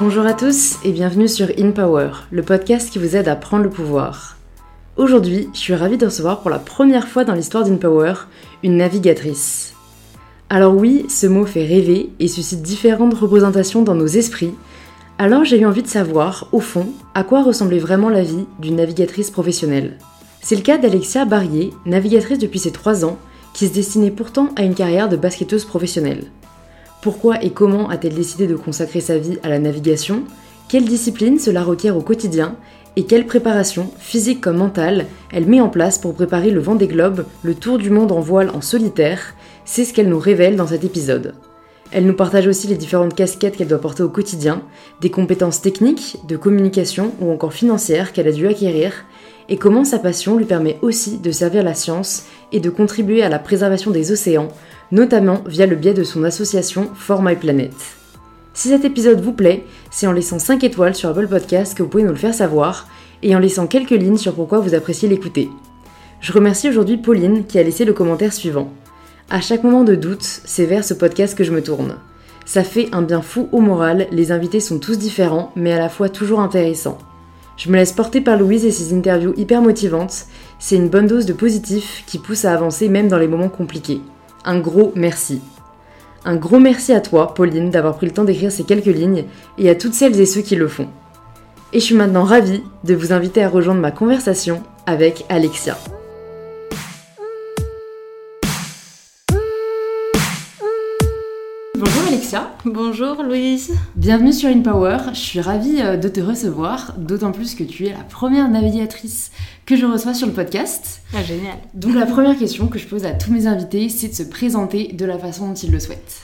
Bonjour à tous et bienvenue sur In Power, le podcast qui vous aide à prendre le pouvoir. Aujourd'hui, je suis ravie de recevoir pour la première fois dans l'histoire d'In Power une navigatrice. Alors oui, ce mot fait rêver et suscite différentes représentations dans nos esprits, alors j'ai eu envie de savoir, au fond, à quoi ressemblait vraiment la vie d'une navigatrice professionnelle. C'est le cas d'Alexia Barrier, navigatrice depuis ses 3 ans, qui se destinait pourtant à une carrière de basketteuse professionnelle. Pourquoi et comment a-t-elle décidé de consacrer sa vie à la navigation? Quelle discipline cela requiert au quotidien? Et quelle préparation, physique comme mentale, elle met en place pour préparer le vent des globes, le tour du monde en voile en solitaire? C'est ce qu'elle nous révèle dans cet épisode. Elle nous partage aussi les différentes casquettes qu'elle doit porter au quotidien, des compétences techniques, de communication ou encore financières qu'elle a dû acquérir, et comment sa passion lui permet aussi de servir la science et de contribuer à la préservation des océans, notamment via le biais de son association For My Planet. Si cet épisode vous plaît, c'est en laissant 5 étoiles sur Apple Podcast que vous pouvez nous le faire savoir, et en laissant quelques lignes sur pourquoi vous appréciez l'écouter. Je remercie aujourd'hui Pauline qui a laissé le commentaire suivant. À chaque moment de doute, c'est vers ce podcast que je me tourne. Ça fait un bien fou au moral, les invités sont tous différents, mais à la fois toujours intéressants. Je me laisse porter par Louise et ses interviews hyper motivantes, c'est une bonne dose de positif qui pousse à avancer même dans les moments compliqués. Un gros merci. Un gros merci à toi, Pauline, d'avoir pris le temps d'écrire ces quelques lignes, et à toutes celles et ceux qui le font. Et je suis maintenant ravie de vous inviter à rejoindre ma conversation avec Alexia. Bonjour Louise. Bienvenue sur InPower. Je suis ravie euh, de te recevoir, d'autant plus que tu es la première navigatrice que je reçois sur le podcast. Ah, génial. Donc la première question que je pose à tous mes invités, c'est de se présenter de la façon dont ils le souhaitent.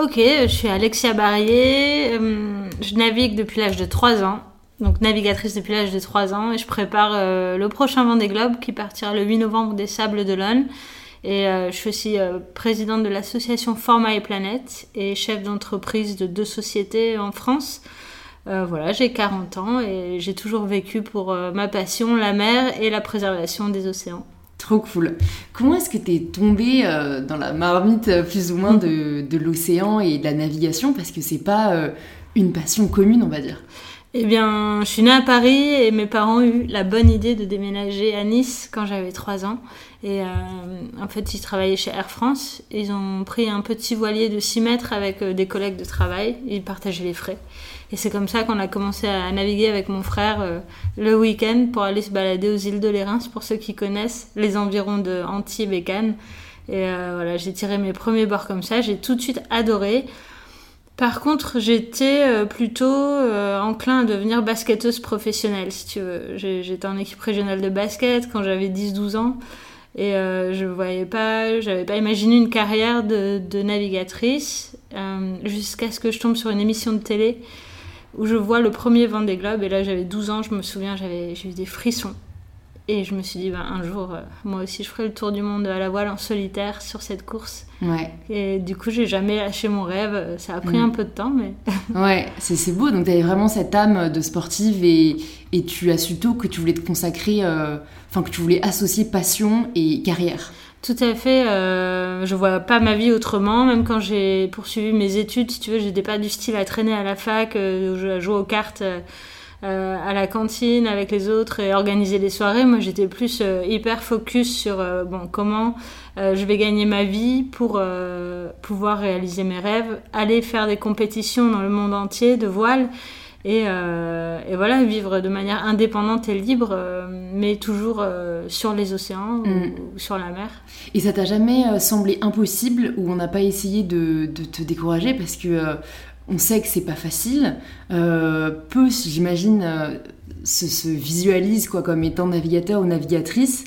Ok, je suis Alexia Barrier. euh, Je navigue depuis l'âge de 3 ans. Donc navigatrice depuis l'âge de 3 ans et je prépare euh, le prochain Vendée Globe qui partira le 8 novembre des Sables d'Olonne. Et euh, je suis aussi euh, présidente de l'association Forma et Planète et chef d'entreprise de deux sociétés en France. Euh, voilà, j'ai 40 ans et j'ai toujours vécu pour euh, ma passion, la mer et la préservation des océans. Trop cool. Comment est-ce que tu es tombée euh, dans la marmite plus ou moins de, de l'océan et de la navigation? Parce que c'est pas une passion commune, on va dire. Eh bien, je suis née à Paris et mes parents ont eu la bonne idée de déménager à Nice quand j'avais 3 ans. Et euh, en fait, ils travaillaient chez Air France. Ils ont pris un petit voilier de 6 mètres avec euh, des collègues de travail. Ils partageaient les frais. Et c'est comme ça qu'on a commencé à naviguer avec mon frère euh, le week-end pour aller se balader aux îles de l'Érins, pour ceux qui connaissent les environs de Antibes et Cannes. Et voilà, j'ai tiré mes premiers bords comme ça. J'ai tout de suite adoré. Par contre, j'étais plutôt enclin à devenir basketteuse professionnelle, si tu veux. J'étais en équipe régionale de basket quand j'avais 10-12 ans. Et euh, je voyais pas, j'avais pas imaginé une carrière de, navigatrice euh, jusqu'à ce que je tombe sur une émission de télé où je vois le premier Vendée Globe. Et là, j'avais 12 ans, je me souviens, j'avais eu des frissons. Et je me suis dit, ben, un jour, euh, moi aussi, je ferai le tour du monde à la voile en solitaire sur cette course. Ouais, Et du coup, j'ai jamais lâché mon rêve. Ça a pris Mm. un peu de temps, mais ouais, c'est c'est beau. Donc tu avais vraiment cette âme de sportive et, et tu as su tôt que tu voulais te consacrer, euh, enfin que tu voulais associer passion et carrière. tout à fait. Euh, je vois pas ma vie autrement. Même quand j'ai poursuivi mes études, si tu veux, j'étais pas du style à traîner à la fac, euh, je jouais aux cartes. Euh, à la cantine avec les autres et organiser les soirées. Moi, j'étais plus euh, hyper focus sur euh, bon comment je vais gagner ma vie pour pouvoir réaliser mes rêves, aller faire des compétitions dans le monde entier de voile et, euh, et voilà vivre de manière indépendante et libre, euh, mais toujours euh, sur les océans ou- Mm. ou, sur la mer. Et ça t'a jamais semblé impossible ou on n'a pas essayé de, de te décourager parce que on sait que c'est pas facile. Euh, peu, j'imagine, euh, se, se visualise quoi comme étant navigateur ou navigatrice.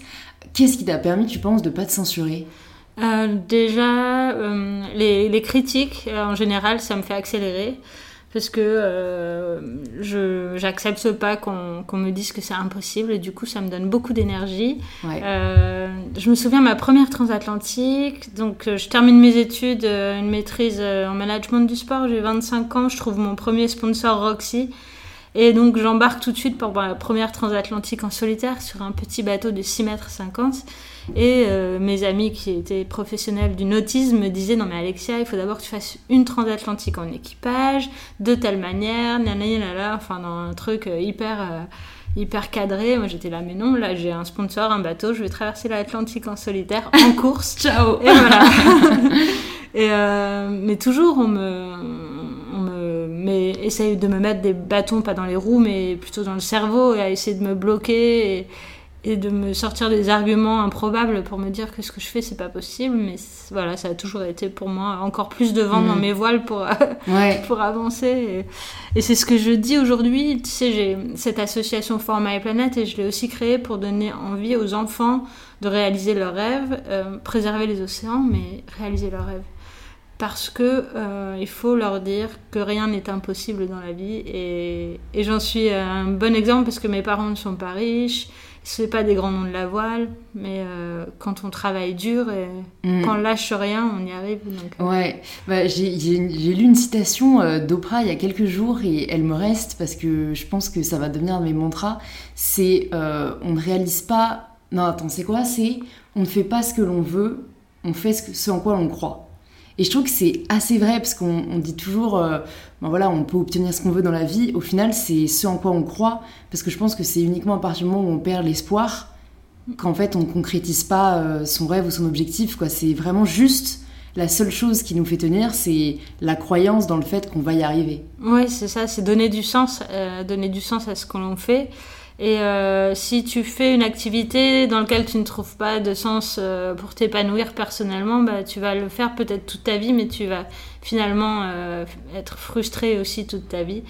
Qu'est-ce qui t'a permis, tu penses, de pas te censurer? Euh, déjà, les, critiques, en général, ça me fait accélérer. Parce que euh, je j'accepte pas qu'on qu'on me dise que c'est impossible et du coup ça me donne beaucoup d'énergie. Ouais. Euh, je me souviens ma première transatlantique, donc euh, je termine mes études, euh, une maîtrise euh, en management du sport, j'ai 25 ans, je trouve mon premier sponsor Roxy et donc j'embarque tout de suite pour ma première transatlantique en solitaire sur un petit bateau de 6 mètres 50 Et euh, mes amis qui étaient professionnels du nautisme me disaient non mais Alexia, il faut d'abord que tu fasses une transatlantique en équipage, de telle manière, nanana, enfin dans un truc euh, hyper hyper cadré. Moi j'étais là, mais non, là j'ai un sponsor, un bateau, je vais traverser l'Atlantique en solitaire, en course. Ciao Et voilà. Et mais toujours on me, on me mais essaye de me mettre des bâtons pas dans les roues, mais plutôt dans le cerveau, et à essayer de me bloquer. Et, et de me sortir des arguments improbables pour me dire que ce que je fais c'est pas possible mais voilà ça a toujours été pour moi encore plus de vent dans mm. mes voiles pour pour avancer et, c'est ce que je dis aujourd'hui. Tu sais j'ai cette association Forma et Planète et je l'ai aussi créée pour donner envie aux enfants de réaliser leurs rêves euh, préserver les océans mais réaliser leurs rêves. Parce que euh, il faut leur dire que rien n'est impossible dans la vie et, et j'en suis un bon exemple parce que mes parents ne sont pas riches c'est pas des grands noms de la voile, mais euh, quand on travaille dur et mm. quand on lâche rien, on y arrive. Euh. Ouais, bah, j'ai lu une citation euh, d'Oprah il y a quelques jours et elle me reste parce que je pense que ça va devenir mes mantras. C'est on ne réalise pas. Non, attends, c'est quoi? C'est on ne fait pas ce que l'on veut, on fait ce, ce en quoi l'on croit. Et je trouve que c'est assez vrai parce qu'on dit toujours, euh, ben voilà, on peut obtenir ce qu'on veut dans la vie. Au final, c'est ce en quoi on croit. Parce que je pense que c'est uniquement à partir du moment où on perd l'espoir qu'en fait on ne concrétise pas euh, son rêve ou son objectif. Quoi. C'est vraiment juste la seule chose qui nous fait tenir, c'est la croyance dans le fait qu'on va y arriver. Oui, c'est ça, c'est donner du sens, euh, donner du sens à ce que l'on fait. Et euh, si tu fais une activité dans laquelle tu ne trouves pas de sens euh, pour t'épanouir personnellement, bah, tu vas le faire peut-être toute ta vie, mais tu vas finalement euh, être frustré aussi toute ta vie.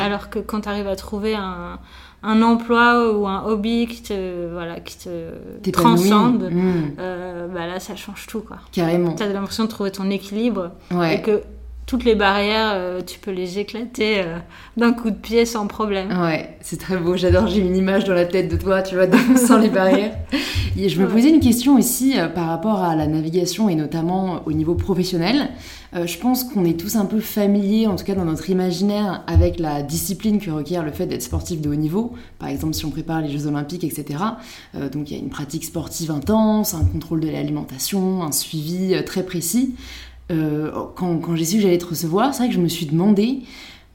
Alors que quand tu arrives à trouver un, un, emploi ou un hobby qui te, voilà, qui te transcende, mmh. bah là, ça change tout. Quoi. Carrément. Tu as l'impression de trouver ton équilibre. Et que toutes les barrières, euh, tu peux les éclater euh, d'un coup de pied sans problème. Ouais, c'est très beau. J'adore. J'ai une image dans la tête de toi, tu vois, sans les barrières. Et je me posais une question aussi euh, par rapport à la navigation et notamment au niveau professionnel. je pense qu'on est tous un peu familiers, en tout cas dans notre imaginaire, avec la discipline que requiert le fait d'être sportif de haut niveau. Par exemple, si on prépare les Jeux Olympiques, etc. donc il y a une pratique sportive intense, un contrôle de l'alimentation, un suivi très précis. Euh, quand, j'ai su que j'allais te recevoir, c'est vrai que je me suis demandé,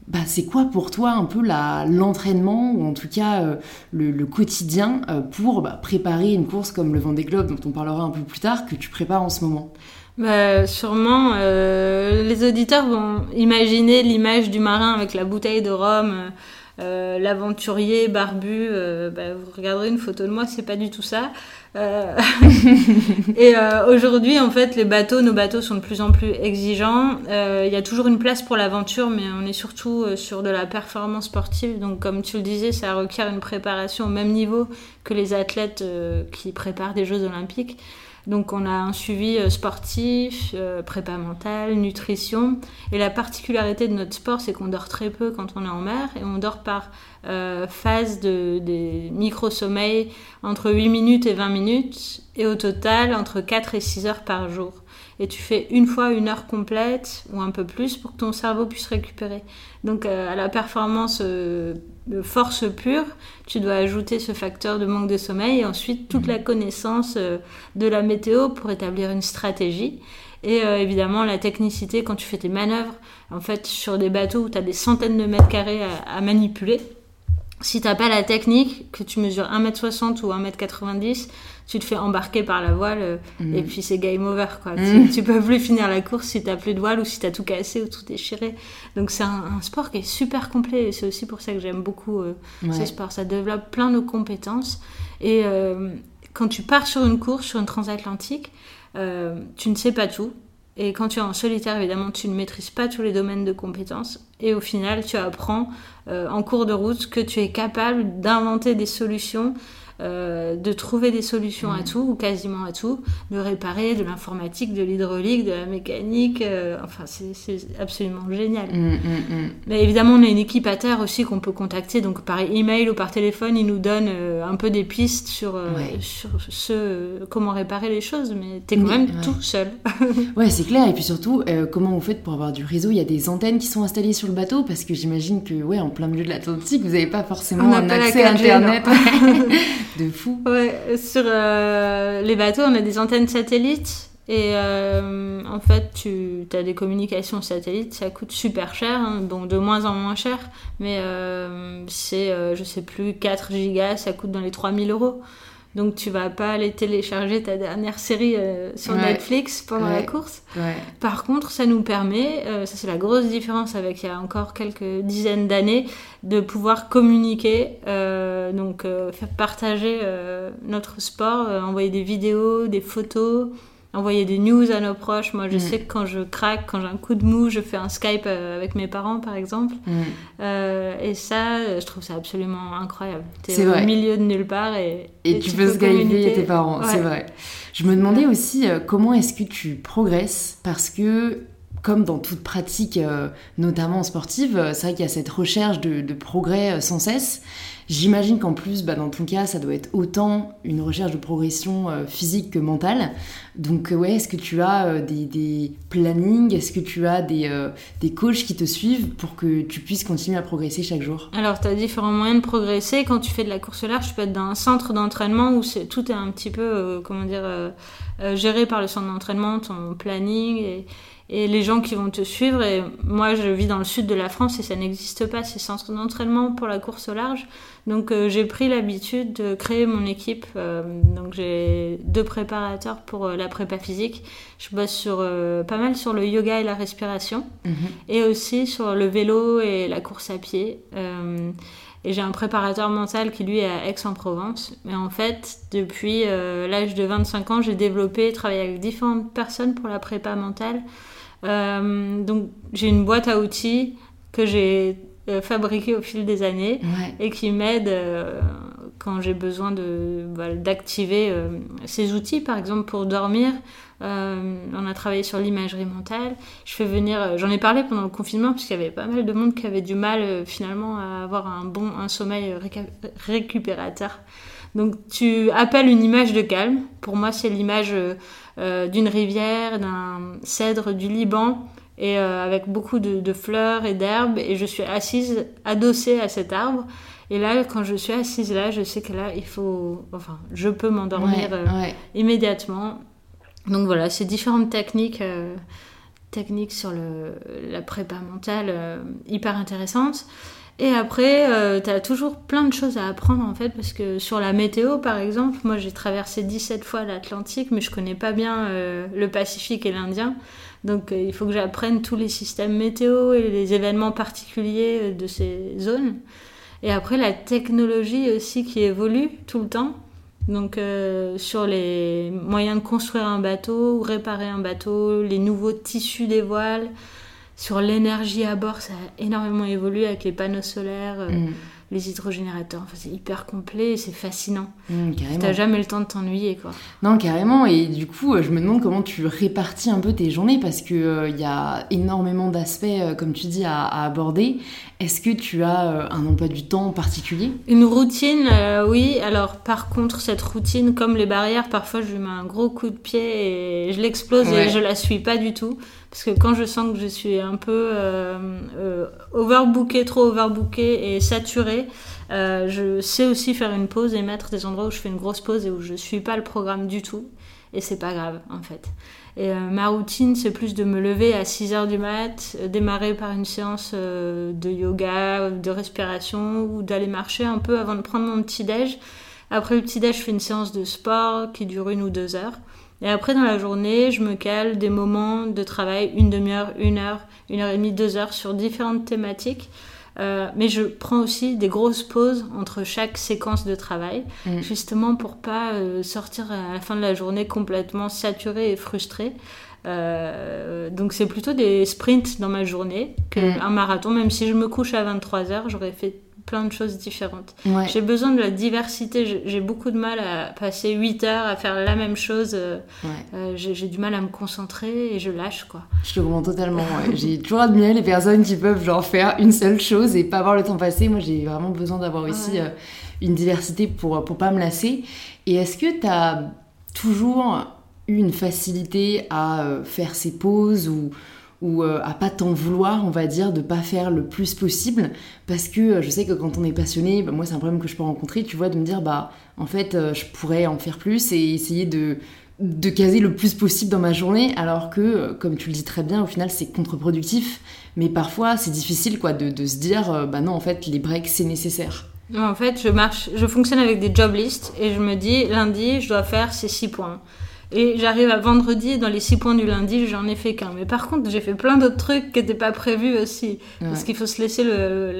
bah, c'est quoi pour toi un peu l'entraînement, ou en tout cas euh, le, quotidien, euh, pour bah, préparer une course comme le Vendée Globe, dont on parlera un peu plus tard, que tu prépares en ce moment? Bah, sûrement, les auditeurs vont imaginer l'image du marin avec la bouteille de rhum, l'aventurier barbu. Bah, vous regarderez une photo de moi, c'est pas du tout ça. Euh, et euh, aujourd'hui, en fait, nos bateaux sont de plus en plus exigeants. Euh, il y a toujours une place pour l'aventure, mais on est surtout sur de la performance sportive. Donc, comme tu le disais, ça requiert une préparation au même niveau que les athlètes qui préparent des Jeux olympiques. Donc on a un suivi sportif, prépa mentale, nutrition. Et la particularité de notre sport, c'est qu'on dort très peu quand on est en mer et on dort par euh, phase de, micro-sommeils entre 8 minutes et 20 minutes, et au total entre 4 et 6 heures par jour. Et tu fais une fois une heure complète ou un peu plus pour que ton cerveau puisse récupérer. Donc euh, à la performance euh, de force pure, tu dois ajouter ce facteur de manque de sommeil et ensuite toute la connaissance de la météo pour établir une stratégie. Et évidemment la technicité quand tu fais tes manœuvres, en fait sur des bateaux où tu as des centaines de mètres carrés à manipuler si t'as pas la technique, que tu mesures 1m60 ou 1m90, tu te fais embarquer par la voile euh, mm. et puis c'est game over quoi. Mm. Tu, peux plus finir la course si t'as plus de voile ou si t'as tout cassé ou tout déchiré. Donc c'est un, sport qui est super complet et c'est aussi pour ça que j'aime beaucoup euh, ce sport. Ça développe plein de compétences et euh, quand tu pars sur une course, sur une transatlantique, tu ne sais pas tout. Et quand tu es en solitaire, évidemment, tu ne maîtrises pas tous les domaines de compétences. Et au final, tu apprends euh, en cours de route que tu es capable d'inventer des solutions euh, de trouver des solutions à mm. tout, ou quasiment à tout, de réparer de l'informatique, de l'hydraulique, de la mécanique. Euh, enfin, c'est absolument génial. Mm, mm, Mais évidemment, on a une équipe à terre aussi qu'on peut contacter. Donc, par email ou par téléphone, ils nous donnent euh, un peu des pistes sur, sur ce, comment réparer les choses. Mais tu es quand même tout seul. ouais, c'est clair. Et puis surtout, comment vous faites pour avoir du réseau? Il y a des antennes qui sont installées sur le bateau parce que j'imagine que, ouais, en plein milieu de l'Atlantique, vous n'avez pas forcément un accès à Internet. de fou. Ouais, sur les bateaux, on a des antennes satellites. Et en fait, tu as des communications satellites, ça coûte super cher, hein, donc de moins en moins cher, mais c'est, je sais plus, 4 gigas, ça coûte dans les 3000 euros. Donc tu vas pas aller télécharger ta dernière série euh, sur Netflix pendant la course. Par contre, ça nous permet, euh, ça c'est la grosse différence avec il y a encore quelques dizaines d'années, de pouvoir communiquer, euh, donc faire partager notre sport, envoyer des vidéos, des photos, envoyer des news à nos proches. Moi, je mm. sais que quand je craque, quand j'ai un coup de mou, je fais un Skype euh, avec mes parents, par exemple. Mm. Euh, et ça, je trouve ça absolument incroyable. C'est au milieu de nulle part et, et, tu, peux, Skyper tes parents, c'est vrai. Je me demandais aussi euh, comment est-ce que tu progresses parce que comme dans toute pratique, notamment sportive, c'est vrai qu'il y a cette recherche de, de progrès sans cesse. J'imagine qu'en plus, bah, dans ton cas, ça doit être autant une recherche de progression euh, physique que mentale. Donc, euh, ouais, est-ce que tu as euh, des, plannings? Est-ce que tu as des, des coachs qui te suivent pour que tu puisses continuer à progresser chaque jour? Alors, tu as différents moyens de progresser. Quand tu fais de la course large, tu peux être dans un centre d'entraînement où tout est un petit peu, comment dire, géré par le centre d'entraînement, ton planning et et les gens qui vont te suivre. Et moi, je vis dans le sud de la France et ça n'existe pas, ces centres d'entraînement pour la course au large. Donc, euh, j'ai pris l'habitude de créer mon équipe. Euh, donc, j'ai deux préparateurs pour euh, la prépa physique. Je bosse sur, pas mal sur le yoga et la respiration mhm. et aussi sur le vélo et la course à pied. Et j'ai un préparateur mental qui lui est à Aix-en-Provence. Mais en fait, depuis l'âge de 25 ans, j'ai développé, travaillé avec différentes personnes pour la prépa mentale. Euh, donc j'ai une boîte à outils que j'ai euh, fabriquée au fil des années et qui m'aide euh, quand j'ai besoin de d'activer ces outils, par exemple pour dormir. on a travaillé sur l'imagerie mentale. Je fais venir, j'en ai parlé pendant le confinement parce qu'il y avait pas mal de monde qui avait du mal finalement à avoir un bon un sommeil récupérateur. Donc tu appelles une image de calme. Pour moi, c'est l'image d'une rivière, d'un cèdre du Liban, et euh, avec beaucoup de, fleurs et d'herbes, et je suis assise, adossée à cet arbre. Et là, quand je suis assise là, je sais que là, il faut, enfin, je peux m'endormir euh, immédiatement. Donc voilà, c'est différentes techniques, techniques sur le, la prépa mentale hyper intéressantes. Et après, euh, tu as toujours plein de choses à apprendre en fait, parce que sur la météo par exemple, moi j'ai traversé 17 fois l'Atlantique, mais je connais pas bien euh, le Pacifique et l'Indien. Donc euh, il faut que j'apprenne tous les systèmes météo et les événements particuliers de ces zones. Et après, la technologie aussi qui évolue tout le temps. Donc sur les moyens de construire un bateau réparer un bateau, les nouveaux tissus des voiles. Sur l'énergie à bord, ça a énormément évolué avec les panneaux solaires, euh, mm. les hydrogénérateurs. Enfin, c'est hyper complet et c'est fascinant. Mm, tu n'as jamais le temps de t'ennuyer, quoi. Non, carrément. Et du coup, je me demande comment tu répartis un peu tes journées parce qu'il euh, y a énormément d'aspects, euh, comme tu dis, à, aborder. Est-ce que tu as un emploi du temps particulier? Une routine, oui. Alors, par contre, cette routine, comme les barrières, parfois, je lui mets un gros coup de pied et je l'explose et je la suis pas du tout. Parce que quand je sens que je suis un peu euh, euh overbookée, trop overbookée et saturée, euh, je sais aussi faire une pause et mettre des endroits où je fais une grosse pause et où je suis pas le programme du tout. Et c'est pas grave, en fait. Et euh, ma routine, c'est plus de me lever à 6 heures du mat, démarrer par une séance de yoga, de respiration ou d'aller marcher un peu avant de prendre mon petit-déj. Après le petit-déj, je fais une séance de sport qui dure une ou deux heures. Et après, dans la journée, je me cale des moments de travail, une demi-heure, une heure, une heure et demie, deux heures sur différentes thématiques. Euh, mais je prends aussi des grosses pauses entre chaque séquence de travail, mm. justement pour pas euh, sortir à la fin de la journée complètement saturé et frustré. Euh, donc c'est plutôt des sprints dans ma journée qu'un mm. marathon, même si je me couche à 23h, j'aurais fait plein de choses différentes. J'ai besoin de la diversité. J'ai beaucoup de mal à passer 8 heures à faire la même chose. Euh, euh, j'ai du mal à me concentrer et je lâche, quoi. Je te comprends totalement. j'ai toujours admiré les personnes qui peuvent genre faire une seule chose et pas voir le temps passer. Moi, j'ai vraiment besoin d'avoir aussi euh, une diversité pour, pour pas me lasser. Et est-ce que tu as toujours eu une facilité à faire ces pauses ou ou à pas t'en vouloir, on va dire, de pas faire le plus possible, parce que je sais que quand on est passionné, bah, moi c'est un problème que je peux rencontrer, tu vois, de me dire bah en fait je pourrais en faire plus et essayer de de caser le plus possible dans ma journée, alors que, comme tu le dis très bien, au final c'est contre-productif, mais parfois c'est difficile quoi de, de se dire bah non en fait les breaks c'est nécessaire. En fait, je marche, je fonctionne avec des job lists et je me dis lundi, je dois faire ces six points. Et j'arrive à vendredi, dans les six points du lundi, j'en ai fait qu'un. Mais par contre, j'ai fait plein d'autres trucs qui n'étaient pas prévus aussi. Parce qu'il faut se laisser le,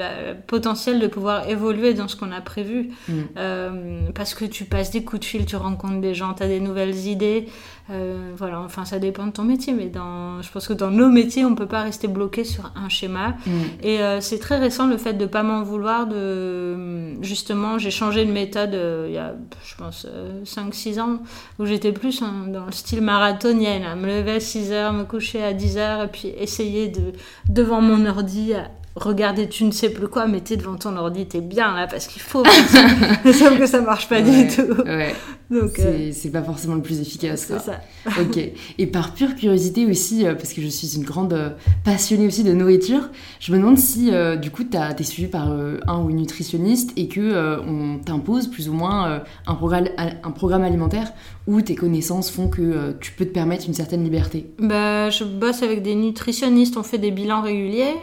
potentiel de pouvoir évoluer dans ce qu'on a prévu. Mm. Euh, parce que tu passes des coups de fil, tu rencontres des gens, tu as des nouvelles idées. Euh, voilà, enfin ça dépend de ton métier, mais dans, je pense que dans nos métiers, on peut pas rester bloqué sur un schéma. Mm. Et euh, c'est très récent le fait de pas m'en vouloir. De justement, j'ai changé de méthode euh, il y a, je pense, 5-6 ans, où j'étais plus dans le style marathonienne, à me lever à 6 heures, me coucher à 10 heures, et puis essayer de devant mon ordi regarder tu ne sais plus quoi, mais t'es devant ton ordi, t'es bien là parce qu'il faut. Sauf que ça marche pas du tout. Ouais. Donc euh, c'est pas forcément le plus efficace. C'est ça. ok. Et par pure curiosité aussi, euh, parce que je suis une grande euh, passionnée aussi de nourriture, je me demande si du coup t'es suivi par un ou une nutritionniste et que on t'impose plus ou moins un programme, un programme alimentaire où tes connaissances font que tu peux te permettre une certaine liberté? Bah, je bosse avec des nutritionnistes, on fait des bilans réguliers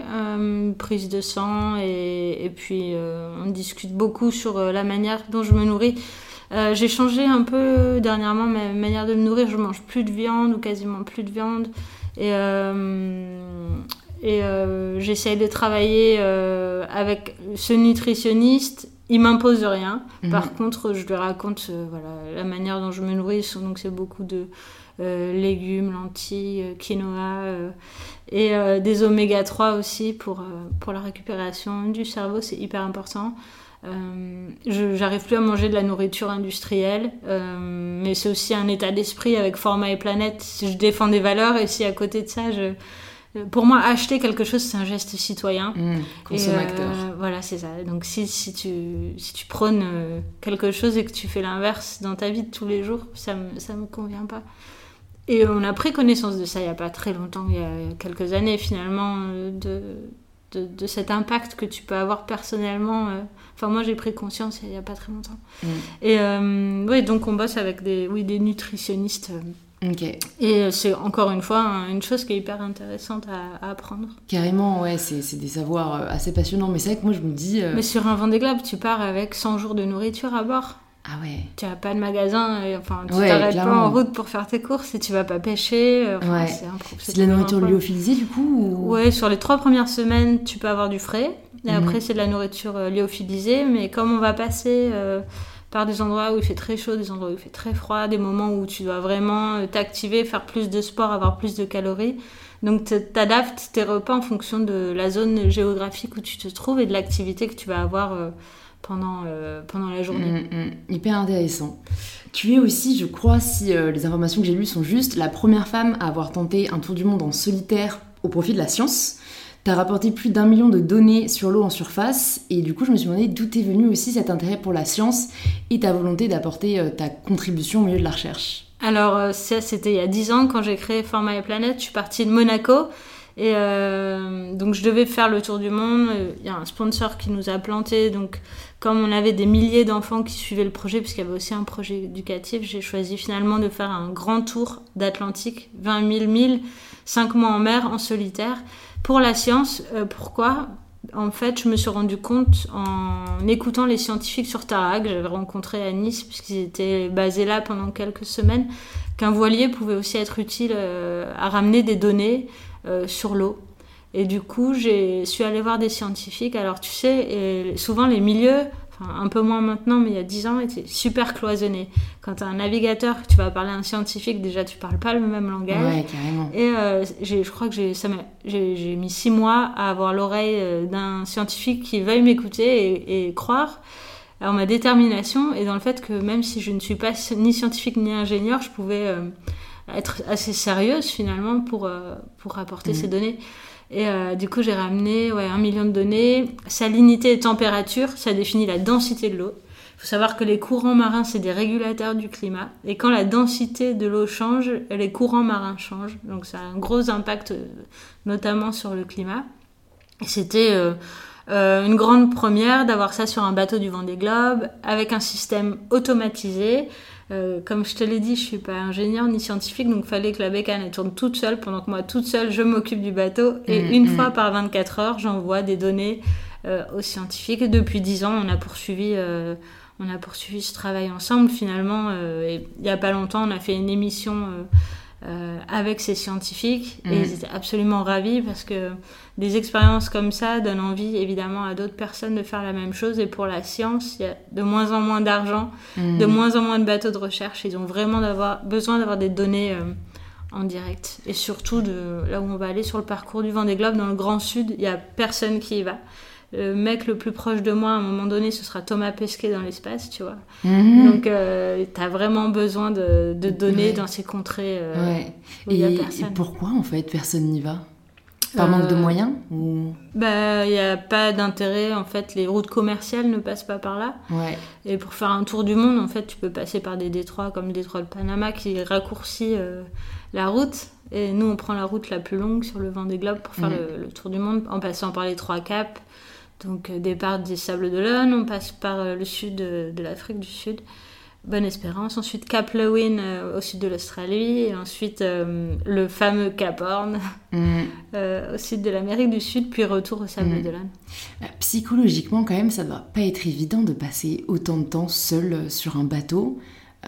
prise de sang et, et puis euh, on discute beaucoup sur la manière dont je me nourris. Euh, j'ai changé un peu dernièrement ma manière de me nourrir. Je mange plus de viande ou quasiment plus de viande. Et, et j'essaye de travailler avec ce nutritionniste. Il m'impose rien. Mhm. Par contre, je lui raconte voilà, la manière dont je me nourris. Donc, c'est beaucoup de légumes, lentilles, quinoa et euh, des oméga 3 aussi pour, euh, pour la récupération du cerveau, c'est hyper important. Euh, J'arrive plus à manger de la nourriture industrielle, euh, mais c'est aussi un état d'esprit avec format et planète. Je défends des valeurs et si à côté de ça, je, pour moi, acheter quelque chose, c'est un geste citoyen. Mmh, consommateur. voilà, c'est ça. Donc si, si, tu, si tu prônes quelque chose et que tu fais l'inverse dans ta vie de tous les jours, ça ne me, ça me convient pas. Et on a pris connaissance de ça il n'y a pas très longtemps, il y a quelques années finalement, euh, de, de, cet impact que tu peux avoir personnellement. Euh. Enfin, moi j'ai pris conscience il n'y a pas très longtemps. Mm. Et euh, oui, donc on bosse avec des, oui, des nutritionnistes. Et c'est encore une fois une chose qui est hyper intéressante à, apprendre. Carrément, ouais, c'est des savoirs assez passionnants. Mais c'est vrai que moi je me dis. Mais sur un Vendée Globe, tu pars avec 100 jours de nourriture à bord. Ah ouais. Tu n'as pas de magasin, et, enfin, tu t'arrêtes pas en route pour faire tes courses et tu vas pas pêcher. Euh, ouais. C'est de la nourriture lyophilisée du coup ou... Ouais, sur les trois premières semaines, tu peux avoir du frais. Et mhm. après, c'est de la nourriture euh, lyophilisée. Mais comme on va passer euh, par des endroits où il fait très chaud, des endroits où il fait très froid, des moments où tu dois vraiment t'activer, faire plus de sport, avoir plus de calories. Donc, tu adaptes tes repas en fonction de la zone géographique où tu te trouves et de l'activité que tu vas avoir pendant, euh, pendant la journée. Mm, mm. hyper intéressant. Tu es aussi, je crois, si euh, les informations que j'ai lues sont justes, la première femme à avoir tenté un tour du monde en solitaire au profit de la science. Tu as rapporté plus d'un million de données sur l'eau en surface et du coup je me suis demandé d'où est venu aussi cet intérêt pour la science et ta volonté d'apporter euh, ta contribution au milieu de la recherche. Alors ça c'était il y a 10 ans quand j'ai créé Format et Planète, je suis partie de Monaco et donc je devais faire le tour du monde, il y a un sponsor qui nous a planté donc comme on avait des milliers d'enfants qui suivaient le projet, puisqu'il y avait aussi un projet éducatif, j'ai choisi finalement de faire un grand tour d'Atlantique, 20 000 milles, 5 mois en mer, en solitaire, pour la science. Euh, pourquoi en fait, je me suis rendu compte en écoutant les scientifiques sur Tarak, j'avais rencontré à Nice, puisqu'ils étaient basés là pendant quelques semaines, qu'un voilier pouvait aussi être utile euh, à ramener des données euh, sur l'eau. Et du coup, je suis allée voir des scientifiques. Alors, tu sais, souvent les milieux, enfin, un peu moins maintenant, mais il y a 10 ans, étaient super cloisonnés. Quand tu as un navigateur, tu vas parler à un scientifique, déjà, tu parles pas le même langage. Ouais, carrément. Et euh, je crois que j'ai mis 6 mois à avoir l'oreille euh, d'un scientifique qui veuille m'écouter et, croire en ma détermination et dans le fait que même si je ne suis pas ni scientifique ni ingénieur, je pouvais euh, être assez sérieuse finalement pour, pour apporter mm. ces données. Et euh, du coup, j'ai ramené un million de données. Salinité et température, ça définit la densité de l'eau. faut savoir que les courants marins, c'est des régulateurs du climat. Et quand la densité de l'eau change, les courants marins changent. Donc ça a un gros impact, euh, notamment sur le climat. C'était euh, une grande première d'avoir ça sur un bateau du Vendée Globe, avec un système automatisé. Comme je te l'ai dit, je suis pas ingénieur ni scientifique, donc il fallait que la bécane elle tourne toute seule pendant que moi toute seule je m'occupe du bateau et Mm, une mm. fois par 24 heures j'envoie des données euh, aux scientifiques. Et depuis 10 ans, on a poursuivi, euh, on a poursuivi ce travail ensemble. Finalement, euh, et il n'y a pas longtemps, on a fait une émission euh, euh, avec ces scientifiques et Mhm. ils étaient absolument ravis parce que des expériences comme ça donnent envie évidemment à d'autres personnes de faire la même chose. Et pour la science, il y a de moins en moins d'argent, de Mm. moins en moins de bateaux de recherche. Ils ont vraiment besoin d'avoir des données. euh, en direct et surtout de là où on va aller sur le parcours du Vendée Globe dans le Grand Sud il y a personne qui y va le mec le plus proche de moi à un moment donné ce sera Thomas Pesquet dans l'espace tu vois Mhm. donc euh, t'as vraiment besoin de, de Ouais. dans ces contrées euh, Ouais. où il y a Et, pourquoi en fait personne n'y va? Par manque de Euh, moyens ou... bah il y a pas d'intérêt en fait les routes commerciales ne passent pas par là Ouais. Et pour faire un tour du monde, en fait, tu peux passer par des détroits comme le détroit de Panama qui raccourcit euh, la route. Et nous, on prend la route la plus longue sur le Vendée Globe pour faire le, le tour du monde en passant par les trois caps. Donc, euh, départ des Sables d'Olonne, on passe par euh, le sud de, de l'Afrique du Sud, Bonne Espérance. Ensuite, Cap Lewin euh, au sud de l'Australie. Et ensuite, euh, le fameux Cap Horn Mm. euh, au sud de l'Amérique du Sud. Puis retour aux Sables Mhm. d'Olonne. Bah, Psychologiquement, quand même, ça doit pas être évident de passer autant de temps seul sur un bateau.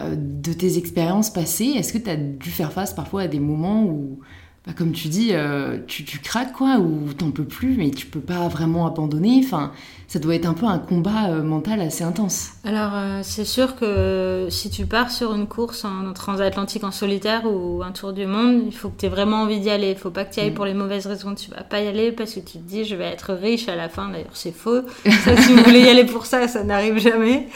De tes expériences passées, est-ce que tu as dû faire face parfois à des moments où, bah, comme tu dis, euh, tu, tu craques quoi, ou t'en peux plus, mais tu peux pas vraiment abandonner. Enfin, ça doit être un peu un combat euh, mental assez intense. Alors, euh, c'est sûr que si tu pars sur une course en transatlantique en solitaire ou un tour du monde, il faut que tu aies vraiment envie d'y aller. Il faut pas que tu y ailles Mm. pour les mauvaises raisons. Tu vas pas y aller parce que tu te dis je vais être riche à la fin. D'ailleurs, c'est faux. Ça, si vous voulez y aller pour ça, ça n'arrive jamais.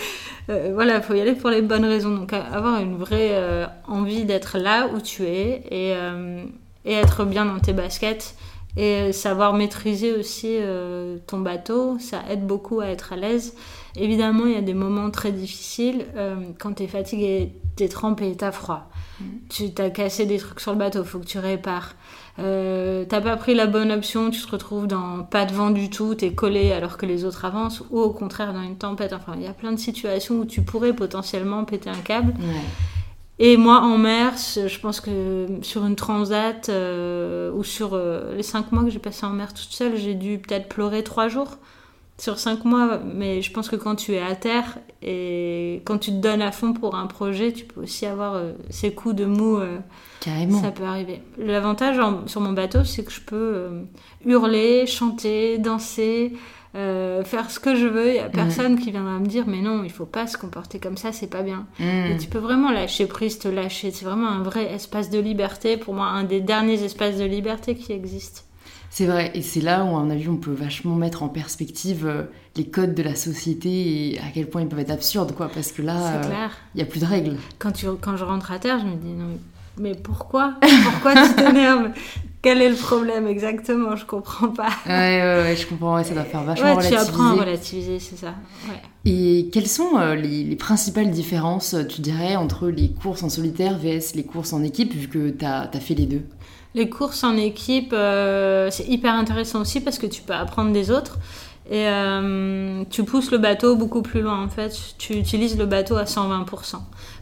Euh, voilà, il faut y aller pour les bonnes raisons. Donc, a- avoir une vraie euh, envie d'être là où tu es et, euh, et être bien dans tes baskets. Et savoir maîtriser aussi euh, ton bateau, ça aide beaucoup à être à l'aise. Évidemment, il y a des moments très difficiles. euh, quand tu es fatigué, tu es trempé, tu as froid. Tu t'as cassé des trucs sur le bateau, faut que tu répares. Euh, t'as pas pris la bonne option, tu te retrouves dans pas de vent du tout, t'es collé alors que les autres avancent, ou au contraire dans une tempête. Enfin, il y a plein de situations où tu pourrais potentiellement péter un câble. Ouais. Et moi, en mer, je pense que sur une transat euh, ou sur euh, les cinq mois que j'ai passé en mer toute seule, j'ai dû peut-être pleurer trois jours sur cinq mois. Mais je pense que quand tu es à terre et quand tu te donnes à fond pour un projet, tu peux aussi avoir euh, ces coups de mou. Carrément. ça peut arriver. L'avantage sur mon bateau, c'est que je peux hurler, chanter, danser. Euh, faire ce que je veux, il n'y a personne qui viendra me dire mais non, il faut pas se comporter comme ça, c'est pas bien. Mm. Et tu peux vraiment lâcher prise, te lâcher. C'est vraiment un vrai espace de liberté. Pour moi, un des derniers espaces de liberté qui existent. C'est vrai, et c'est là où, à mon avis, on peut vachement mettre en perspective euh, les codes de la société et à quel point ils peuvent être absurdes, quoi, parce que là, C'est euh, il n'y a plus de règles. Quand, tu, quand je rentre à terre, je me dis non, mais, mais pourquoi? Pourquoi tu t'énerves? Quel est le problème exactement Je comprends pas. Ouais, ouais, ouais, je comprends, ouais, ça doit faire vachement Ouais, tu relativiser. apprends à relativiser, c'est ça. Et quelles sont euh, les, les principales différences, euh, tu dirais, entre les courses en solitaire vs les courses en équipe, vu que tu as, fait les deux? Les courses en équipe, euh, c'est hyper intéressant aussi parce que tu peux apprendre des autres et euh, tu pousses le bateau beaucoup plus loin en fait. Tu utilises le bateau à 120%.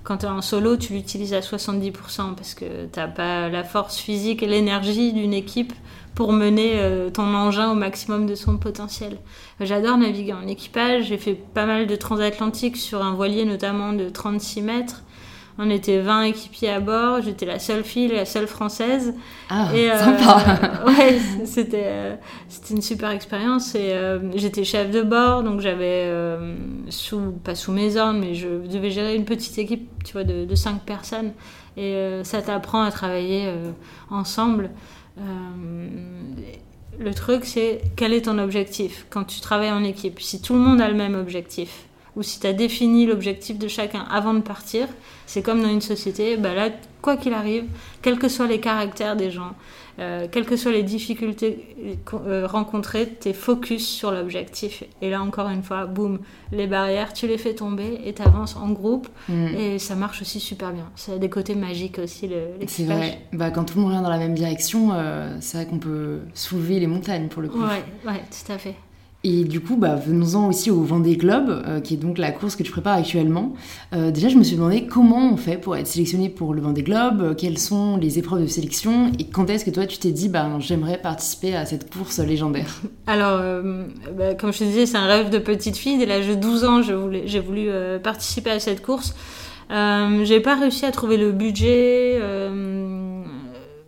Quand tu es en solo, tu l'utilises à 70% parce que tu n'as pas la force physique et l'énergie d'une équipe pour mener euh, ton engin au maximum de son potentiel. J'adore naviguer en équipage, j'ai fait pas mal de transatlantiques sur un voilier notamment de 36 mètres. On était 20 équipiers à bord, j'étais la seule fille, la seule française. Ah, Et, euh, sympa ouais, c'était euh, c'était une super expérience. Et euh, j'étais chef de bord, donc j'avais sous pas sous mes ordres, mais je devais gérer une petite équipe, tu vois, de, de cinq personnes. Et ça t'apprend à travailler ensemble. Le truc, c'est quel est ton objectif? Quand tu travailles en équipe. Si tout le monde a le même objectif, ou si tu as défini l'objectif de chacun avant de partir, c'est comme dans une société, bah là, quoi qu'il arrive, quels que soient les caractères des gens, euh, quelles que soient les difficultés euh, rencontrées, tu es focus sur l'objectif. Et là, encore une fois, boum, les barrières, tu les fais tomber et tu avances en groupe. Mm. Et ça marche aussi super bien. C'est des côtés magiques aussi. C'est vrai. Bah, quand tout le monde regarde dans la même direction, euh, c'est vrai qu'on peut soulever les montagnes pour le coup. Ouais, ouais, tout à fait. Et du coup, bah, venons-en aussi au Vendée Globe, euh, qui est donc la course que tu prépares actuellement. Euh, déjà, je me suis demandé comment on fait pour être sélectionné pour le Vendée Globe, euh, quelles sont les épreuves de sélection, et quand est-ce que toi tu t'es dit, bah, j'aimerais participer à cette course légendaire? Alors, bah, comme je te disais, c'est un rêve de petite fille. Dès l'âge de 12 ans, j'ai voulu participer à cette course. j'ai pas réussi à trouver le budget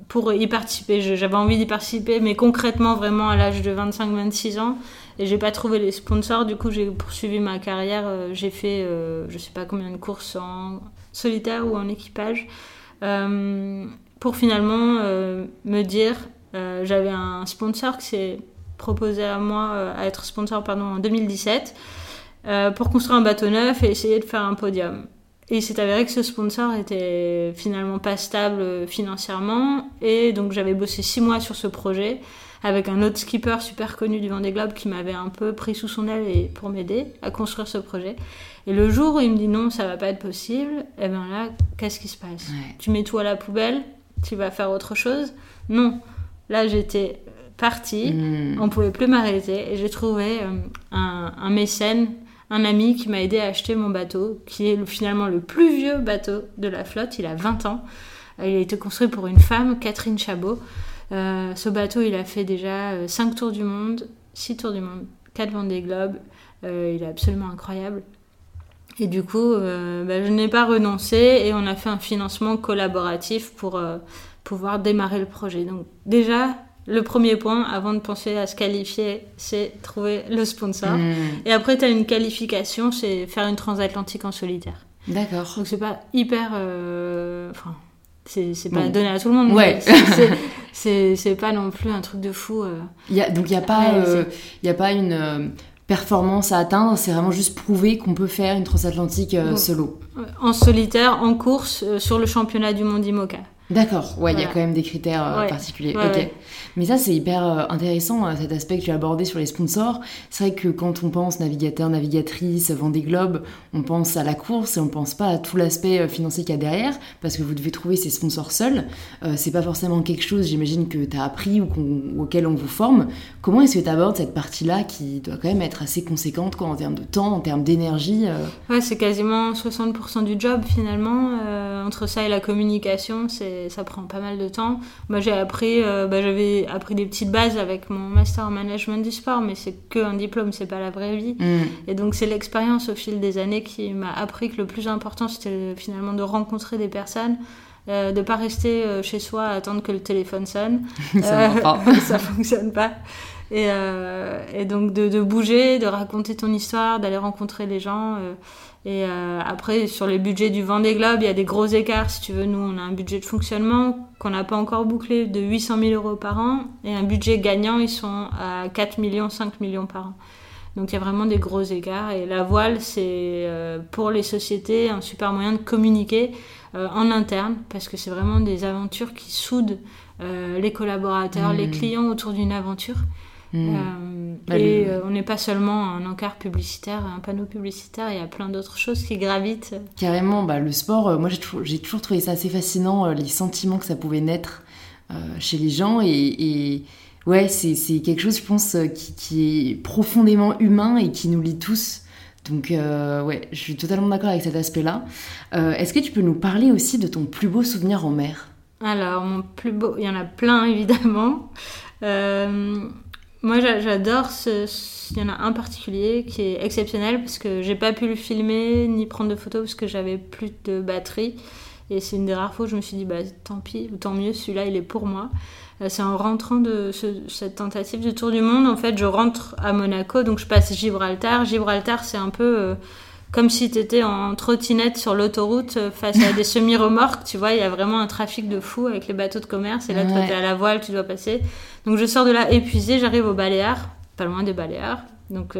pour y participer. J'avais envie d'y participer, mais concrètement, vraiment à l'âge de 25-26 ans et j'ai pas trouvé les sponsors. Du coup, j'ai poursuivi ma carrière. Euh, j'ai fait, euh, je sais pas combien de courses en solitaire ou en équipage, euh, pour finalement me dire, j'avais un sponsor qui s'est proposé à moi à être sponsor pardon, en 2017 pour construire un bateau neuf et essayer de faire un podium. Et il s'est avéré que ce sponsor était finalement pas stable financièrement. Et donc j'avais bossé six mois sur ce projet avec un autre skipper super connu du Vendée Globe qui m'avait un peu pris sous son aile et pour m'aider à construire ce projet. Et le jour où il me dit non, ça va pas être possible, et eh bien là, qu'est-ce qui se passe? Tu mets tout à la poubelle, tu vas faire autre chose? Non. Là, j'étais partie, hmm. on pouvait plus m'arrêter et j'ai trouvé euh, un, un mécène un ami qui m'a aidé à acheter mon bateau, qui est finalement le plus vieux bateau de la flotte. Il a 20 ans. Il a été construit pour une femme, Catherine Chabot. Euh, ce bateau, il a fait déjà 5 euh, tours du monde, 6 tours du monde, 4 Vendée Globe. Euh, il est absolument incroyable. Et du coup, bah, je n'ai pas renoncé et on a fait un financement collaboratif pour pouvoir démarrer le projet. Donc déjà, le premier point, avant de penser à se qualifier, c'est trouver le sponsor. Hmm. Et après, tu as une qualification, c'est faire une transatlantique en solitaire. D'accord. Donc c'est pas hyper... Enfin, c'est pas donné à tout le monde. Ouais. C'est pas non plus un truc de fou. Euh. Y a, donc il n'y a, pas, euh, y a pas une euh, performance à atteindre, c'est vraiment juste prouver qu'on peut faire une transatlantique solo. En solitaire, en course, sur le championnat du monde IMOCA. D'accord, ouais, il y a quand même des critères euh, particuliers. ok. Mais ça, c'est hyper euh, intéressant, euh, cet aspect que tu as abordé sur les sponsors. C'est vrai que quand on pense navigateur, navigatrice, Vendée Globe, on pense à la course et on pense pas à tout l'aspect financier qu'il y a derrière, parce que vous devez trouver ces sponsors seuls. c'est pas forcément quelque chose, j'imagine, que tu as appris ou, auquel on vous forme. Comment est-ce que tu abordes cette partie-là qui doit quand même être assez conséquente quoi, en termes de temps, en termes d'énergie Ouais, c'est quasiment 60% du job finalement. entre ça et la communication, c'est ça prend pas mal de temps. Moi, j'ai appris, euh, bah, j'avais appris des petites bases avec mon master en management du sport, mais c'est que un diplôme, c'est pas la vraie vie. Mm. Et donc, c'est l'expérience au fil des années qui m'a appris que le plus important, c'était finalement de rencontrer des personnes. Euh, de pas rester euh, chez soi à attendre que le téléphone sonne. ça, ça fonctionne pas. Et, et donc de, de, bouger, de raconter ton histoire, d'aller rencontrer les gens. Et euh, après, sur les budgets du Vendée Globe, il y a des gros écarts. Si tu veux, nous, on a un budget de fonctionnement qu'on n'a pas encore bouclé de 800 000 euros par an. Et un budget gagnant, ils sont à 4 millions, 5 millions par an. Donc il y a vraiment des gros écarts. Et la voile, c'est euh, pour les sociétés un super moyen de communiquer euh, en interne, parce que c'est vraiment des aventures qui soudent les collaborateurs, les mmh. clients autour d'une aventure. Hmm. Euh, bah, et euh, on n'est pas seulement un encart publicitaire, un panneau publicitaire, il y a plein d'autres choses qui gravitent. Carrément, bah, le sport, euh, moi j'ai toujours, toujours, trouvé ça assez fascinant, les sentiments que ça pouvait naître chez les gens. Et, ouais, c'est quelque chose, je pense, qui, qui, est profondément humain et qui nous lie tous. Donc ouais, je suis totalement d'accord avec cet aspect-là. Est-ce que tu peux nous parler aussi de ton plus beau souvenir en mer? Alors, mon plus beau, il y en a plein évidemment. Moi, j'adore ce. Il y en a un particulier qui est exceptionnel parce que j'ai pas pu le filmer ni prendre de photos parce que j'avais plus de batterie. Et c'est une des rares fois où je me suis dit, bah tant pis, ou tant mieux, celui-là il est pour moi. Euh, c'est en rentrant de cette tentative de tour du monde, en fait, je rentre à Monaco, donc je passe Gibraltar. Gibraltar, c'est un peu euh, comme si tu étais en trottinette sur l'autoroute euh, face à des semi-remorques, tu vois, il y a vraiment un trafic de fou avec les bateaux de commerce, et là, tu es à la voile, tu dois passer. Donc je sors de là épuisée, j'arrive aux Baléares, pas loin des Baléares, donc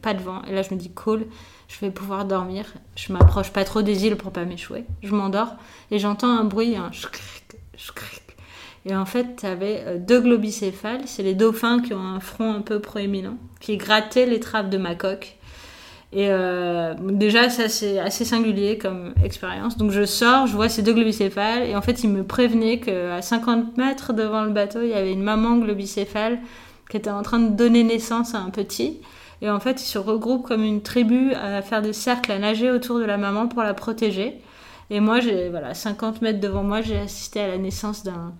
pas de vent. Et là, je me dis cool, je vais pouvoir dormir. Je m'approche pas trop des îles pour pas m'échouer. Je m'endors et j'entends un bruit, un Et en fait, tu avais deux globicéphales, c'est les dauphins qui ont un front un peu proéminent, qui grattaient les trappes de ma coque. Et euh, déjà, ça c'est assez singulier comme expérience. Donc je sors, je vois ces deux globicéphales, et en fait, ils me prévenaient qu'à 50 mètres devant le bateau, il y avait une maman globicéphale qui était en train de donner naissance à un petit. Et en fait, ils se regroupent comme une tribu à faire des cercles, à nager autour de la maman pour la protéger. Et moi, j'ai voilà, 50 mètres devant moi, j'ai assisté à la naissance d'un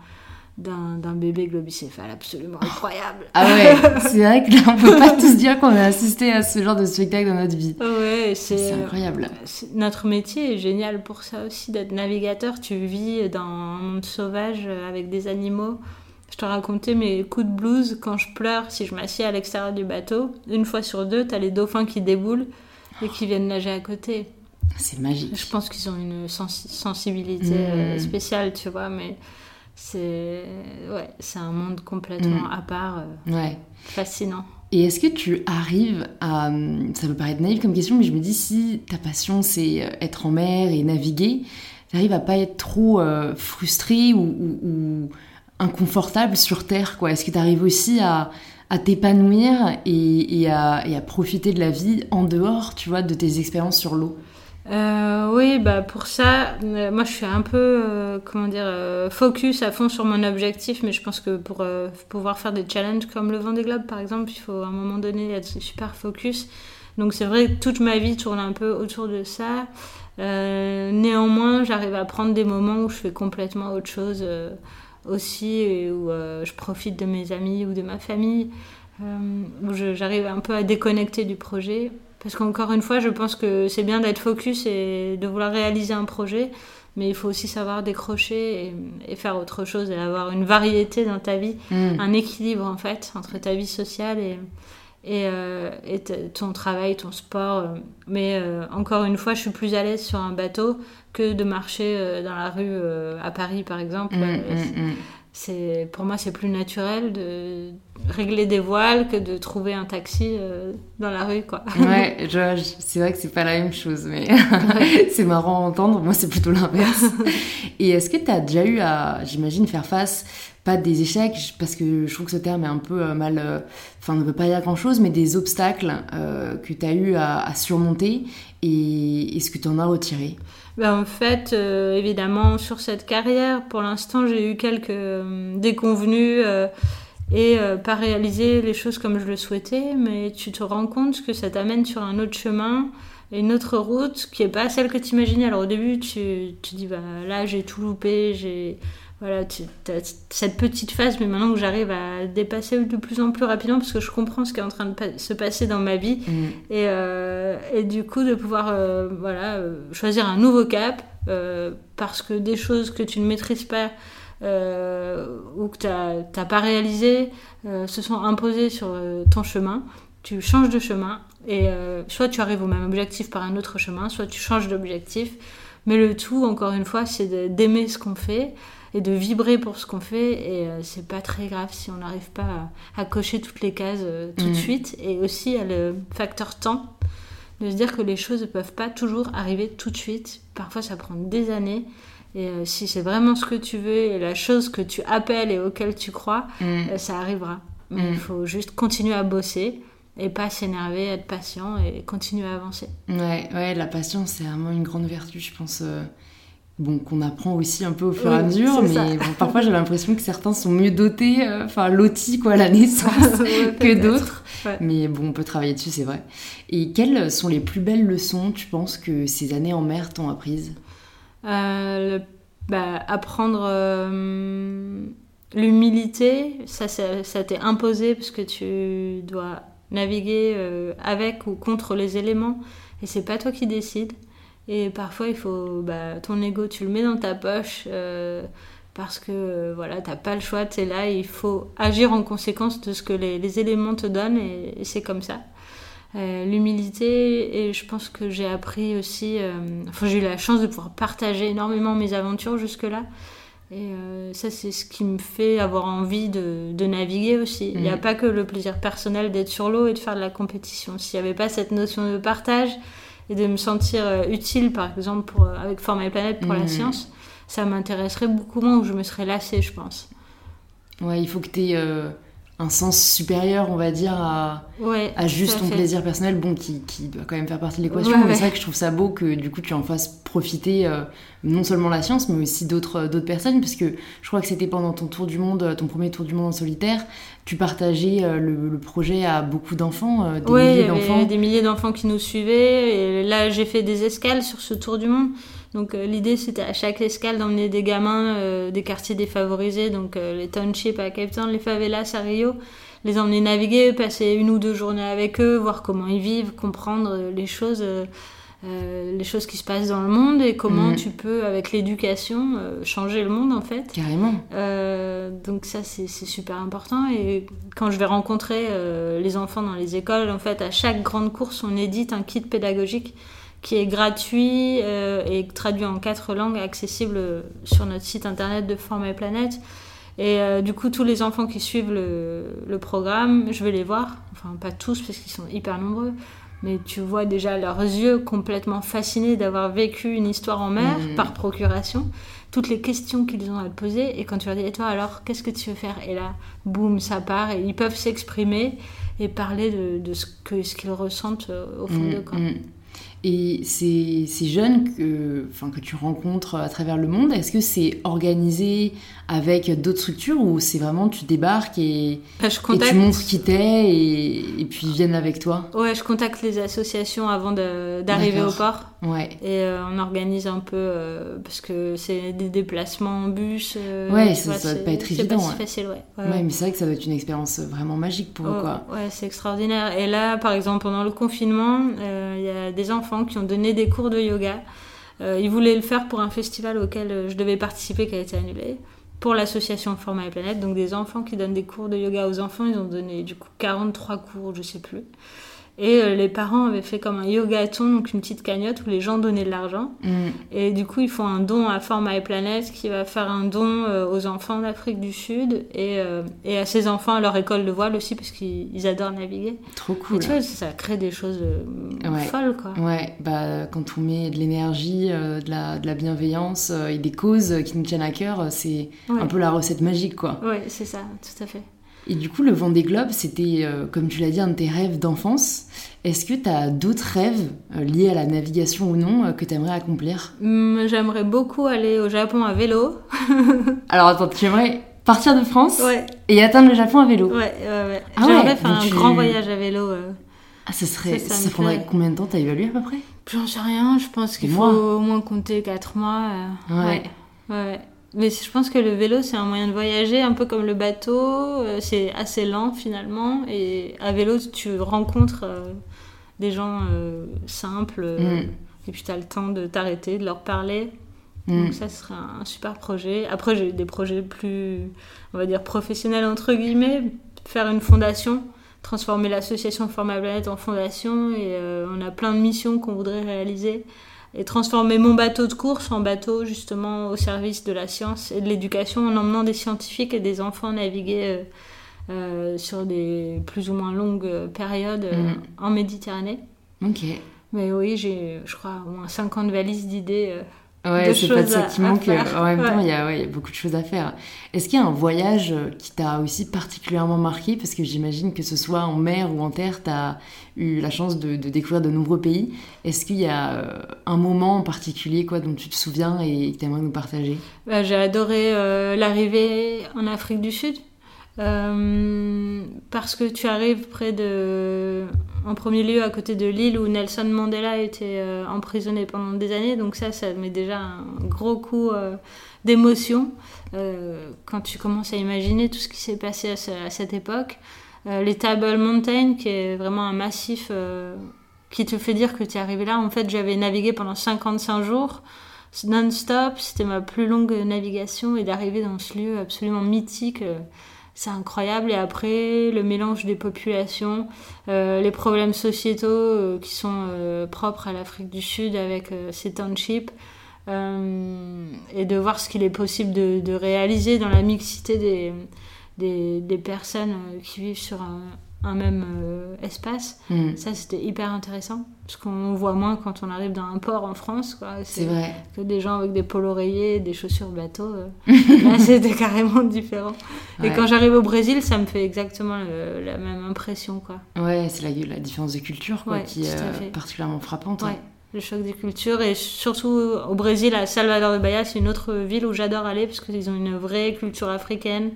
d'un bébé globicéphale absolument incroyable. Ah ouais, c'est vrai que là, on peut pas tous dire qu'on a assisté à ce genre de spectacle dans notre vie. Ouais, c'est incroyable. Notre métier est génial pour ça aussi, d'être navigateur. Tu vis dans un monde sauvage avec des animaux. Je te racontais mes coups de blues quand je pleure si je m'assieds à l'extérieur du bateau. Une fois sur deux, tu as les dauphins qui déboulent et qui viennent nager à côté. C'est magique. Je pense qu'ils ont une sensibilité euh, mmh. spéciale, tu vois, mais c'est ouais, c'est un monde complètement mm. à part, euh, ouais. fascinant. Et est-ce que tu arrives à... Ça peut paraître naïf comme question, mais je me dis si ta passion c'est euh, être en mer et naviguer, tu arrives à pas être trop euh, frustré ou, inconfortable sur Terre quoi? Est-ce que tu arrives aussi à, à t'épanouir et, et, à, et, à, profiter de la vie en dehors, tu vois, de tes expériences sur l'eau? Euh, oui, bah pour ça, euh, moi je suis un peu, euh, comment dire, focus à fond sur mon objectif, mais je pense que pour pouvoir faire des challenges comme le Vendée Globe par exemple, il faut à un moment donné être super focus. Donc c'est vrai que toute ma vie tourne un peu autour de ça. néanmoins, j'arrive à prendre des moments où je fais complètement autre chose aussi, et où je profite de mes amis ou de ma famille, où j'arrive un peu à déconnecter du projet. Parce qu'encore une fois, je pense que c'est bien d'être focus et de vouloir réaliser un projet, mais il faut aussi savoir décrocher et, faire autre chose et avoir une variété dans ta vie, mm. un équilibre en fait entre ta vie sociale et, et, euh, ton travail, ton sport. Mais euh, encore une fois, je suis plus à l'aise sur un bateau que de marcher euh, dans la rue à Paris par exemple. Mm, mm, c'est pour moi c'est plus naturel de régler des voiles que de trouver un taxi euh, dans la rue quoi. Ouais, c'est vrai que c'est pas la même chose mais c'est marrant à entendre, moi c'est plutôt l'inverse. Et est-ce que tu as déjà eu à j'imagine faire face pas des échecs parce que je trouve que ce terme est un peu euh, mal euh, enfin ne veut pas dire grand-chose mais des obstacles que tu as eu à, à surmonter et est-ce que tu en as retiré? Ben, en fait, euh, évidemment, sur cette carrière, pour l'instant, j'ai eu quelques euh, déconvenus euh, et pas réalisé les choses comme je le souhaitais, mais tu te rends compte que ça t'amène sur un autre chemin, une autre route qui est pas celle que tu imaginais. Alors au début, tu, tu dis, bah, là, j'ai tout loupé, j'ai voilà, tu as cette petite phase, mais maintenant que j'arrive à dépasser de plus en plus rapidement, parce que je comprends ce qui est en train de se passer dans ma vie, mm. et, euh, et, du coup de pouvoir euh, voilà, euh, choisir un nouveau cap, parce que des choses que tu ne maîtrises pas ou que tu n'as pas réalisé se sont imposées sur ton chemin, tu changes de chemin, et soit tu arrives au même objectif par un autre chemin, soit tu changes d'objectif, mais le tout, encore une fois, c'est d'aimer ce qu'on fait et de vibrer pour ce qu'on fait. Et euh, c'est pas très grave si on n'arrive pas à, cocher toutes les cases euh, tout de mm. suite. Et aussi, à le facteur temps, de se dire que les choses ne peuvent pas toujours arriver tout de suite. Parfois, ça prend des années. Et euh, si c'est vraiment ce que tu veux et la chose que tu appelles et auquel tu crois, mm. ça arrivera. Mais il mm. faut juste continuer à bosser et pas s'énerver, être patient et continuer à avancer. Ouais, ouais la patience, c'est vraiment une grande vertu, je pense bon, qu'on apprend aussi un peu au fur et à mesure, mais parfois j'ai l'impression que certains sont mieux dotés, euh, enfin lotis quoi à la naissance que d'autres. Mais bon, on peut travailler dessus, c'est vrai. Et quelles sont les plus belles leçons, tu penses, que ces années en mer t'ont apprises? Euh, bah, Apprendre euh, l'humilité, ça, ça, t'est imposé parce que tu dois naviguer avec ou contre les éléments, et c'est pas toi qui décides. Et parfois, il faut, bah, ton ego, tu le mets dans ta poche euh, parce que euh, voilà, t'as pas le choix, tu es là, il faut agir en conséquence de ce que les, éléments te donnent et, c'est comme ça. Euh, l'humilité, et je pense que j'ai appris aussi, enfin, j'ai eu la chance de pouvoir partager énormément mes aventures jusque-là. Et euh, ça, c'est ce qui me fait avoir envie de, de naviguer aussi. Il n'y a Mm. pas que le plaisir personnel d'être sur l'eau et de faire de la compétition. S'il n'y avait pas cette notion de partage et de me sentir euh, utile, par exemple, pour, euh, avec Format et Planète pour la Mm. science, ça m'intéresserait beaucoup moins ou je me serais lassée, je pense. Ouais, il faut que tu aies un sens supérieur, on va dire, à, Ouais, à juste à ton plaisir personnel, bon, qui, qui doit quand même faire partie de l'équation. Ouais, mais ouais. c'est vrai que je trouve ça beau que du coup tu en fasses profiter euh, non seulement la science, mais aussi d'autres d'autres personnes, parce que je crois que c'était pendant ton tour du monde, euh, ton premier tour du monde en solitaire, tu partageais euh, le, le projet à beaucoup d'enfants, euh, des Ouais, milliers d'enfants. des milliers d'enfants qui nous suivaient. Et là, j'ai fait des escales sur ce tour du monde. Donc euh, l'idée, c'était à chaque escale d'emmener des gamins euh, des quartiers défavorisés, donc euh, les townships à Cape Town, les favelas à Rio, les emmener naviguer, passer une ou deux journées avec eux, voir comment ils vivent, comprendre euh, les choses. Euh, les choses qui se passent dans le monde et comment Mhm. tu peux, avec l'éducation, euh, changer le monde en fait. Carrément. Euh, donc ça c'est super important et quand je vais rencontrer les enfants dans les écoles, en fait à chaque grande course on édite un kit pédagogique qui est gratuit et traduit en quatre langues, accessible sur notre site internet de Format et Planète. Et euh, du coup tous les enfants qui suivent le, le programme, je vais les voir, enfin pas tous parce qu'ils sont hyper nombreux. Mais tu vois déjà leurs yeux complètement fascinés d'avoir vécu une histoire en mer Mhm. par procuration toutes les questions qu'ils ont à te poser et quand tu leur dis et toi alors qu'est-ce que tu veux faire? Et là boum ça part et ils peuvent s'exprimer et parler de, de ce qu'ils ressentent euh, au fond Mm, d'eux mm. Et ces, ces jeunes que, enfin, que tu rencontres à travers le monde, est-ce que c'est organisé avec d'autres structures ou c'est vraiment tu débarques et, Bah, et tu montres qui t'es et, et puis ils viennent avec toi? Ouais je contacte les associations avant d'arriver au port Ouais. et euh, on organise un peu euh, parce que c'est des déplacements en bus euh, Ouais, ça- vois, ça doit pas être évident, si ouais. facile ouais, Ouais, Ouais, ouais. mais c'est vrai que ça doit être une expérience vraiment magique pour eux, Oh, quoi. Ouais, c'est extraordinaire. Et là, par exemple, pendant le confinement, il y a des enfants qui ont donné des cours de yoga. Euh, ils voulaient le faire pour un festival auquel euh, je devais participer qui a été annulé. Pour l'association Format et Planète. Donc des enfants qui donnent des cours de yoga aux enfants. Ils ont donné du coup 43 cours, je sais plus. Et euh, les parents avaient fait comme un yogaton, donc une petite cagnotte où les gens donnaient de l'argent. Mm. Et du coup, ils font un don à Format et Planète qui va faire un don euh, aux enfants d'Afrique du Sud et, euh, et à ces enfants à leur école de voile aussi parce qu'ils ils adorent naviguer. Trop Et cool. tu vois, ça crée des choses Ouais. folles quoi. Ouais, bah, quand on met de l'énergie, euh, de, la, de la bienveillance euh, et des causes qui nous tiennent à cœur, c'est Ouais, un peu la recette magique, quoi. Ouais, c'est ça, tout à fait. Et du coup, le Vendée Globe, c'était, euh, comme tu l'as dit, un de tes rêves d'enfance. Est-ce que tu as d'autres rêves euh, liés à la navigation ou non euh, que tu aimerais accomplir? Hum, J'aimerais beaucoup aller au Japon à vélo. Alors attends, tu aimerais partir de France Ouais, et atteindre le Japon à vélo? Ouais, ouais. ouais. Ah J'aimerais ouais, faire un tu- grand voyage à vélo. Ah, ça serait, Ça, ça ça, prendrait combien de temps? T'as évalué à peu près? J'en sais rien, je pense qu'il faut au moins compter 4 mois. Ouais. ouais. ouais. Mais je pense que le vélo, c'est un moyen de voyager, un peu comme le bateau. euh, c'est assez lent finalement. Et à vélo, tu rencontres euh, des gens euh, simples. Mm. Et puis tu as le temps de t'arrêter, de leur parler. Mm. Donc ça, ce serait un super projet. Après, j'ai des projets plus, on va dire, professionnels, entre guillemets. Faire une fondation, transformer l'association Format Planète en fondation. Et euh, on a plein de missions qu'on voudrait réaliser. Et transformer mon bateau de course en bateau, justement, au service de la science et de l'éducation, en emmenant des scientifiques et des enfants naviguer euh, euh, sur des plus ou moins longues euh, périodes euh, Mm. en Méditerranée. Ok. Mais oui, j'ai, je crois, au moins 50 valises d'idées. euh, Ouais, c'est pas de ça qui manque. En même temps, il y, a, beaucoup de choses à faire. Est-ce qu'il y a un voyage euh, qui t'a aussi particulièrement marqué? Parce que j'imagine que ce soit en mer ou en terre, tu as eu la chance de, de découvrir de nombreux pays. Est-ce qu'il y a euh, un moment en particulier quoi, dont tu te souviens et que tu aimerais nous partager? Bah, j'ai adoré euh, l'arrivée en Afrique du Sud. Euh, parce que tu arrives près de. En premier lieu, à côté de l'île où Nelson Mandela était euh, emprisonné pendant des années. Donc, ça, ça met déjà un gros coup euh, d'émotion euh, quand tu commences à imaginer tout ce qui s'est passé à, à cette époque. Les Table Mountain, qui est vraiment un massif qui te fait dire que tu es arrivé là. En fait, j'avais navigué pendant 55 jours non-stop. C'était ma plus longue navigation et d'arriver dans ce lieu absolument mythique. C'est incroyable. Et après, le mélange des populations, euh, les problèmes sociétaux euh, qui sont euh, propres à l'Afrique du Sud avec ces townships. et de voir ce qu'il est possible de, de, réaliser dans la mixité des, des, des personnes qui vivent sur un, un même euh, espace. Hmm. Ça, c'était hyper intéressant. Parce qu'on voit moins quand on arrive dans un port en France. C'est vrai. Que des gens avec des polos oreillers, des chaussures bateau. Euh. là, c'était carrément différent. Et quand j'arrive au Brésil, ça me fait exactement la même impression. Quoi. Ouais, c'est la, la, différence de culture quoi, qui est euh, particulièrement frappante. Ouais. Le choc des cultures et surtout au Brésil, à Salvador de Bahia, c'est une autre ville où j'adore aller parce qu'ils ont une vraie culture africaine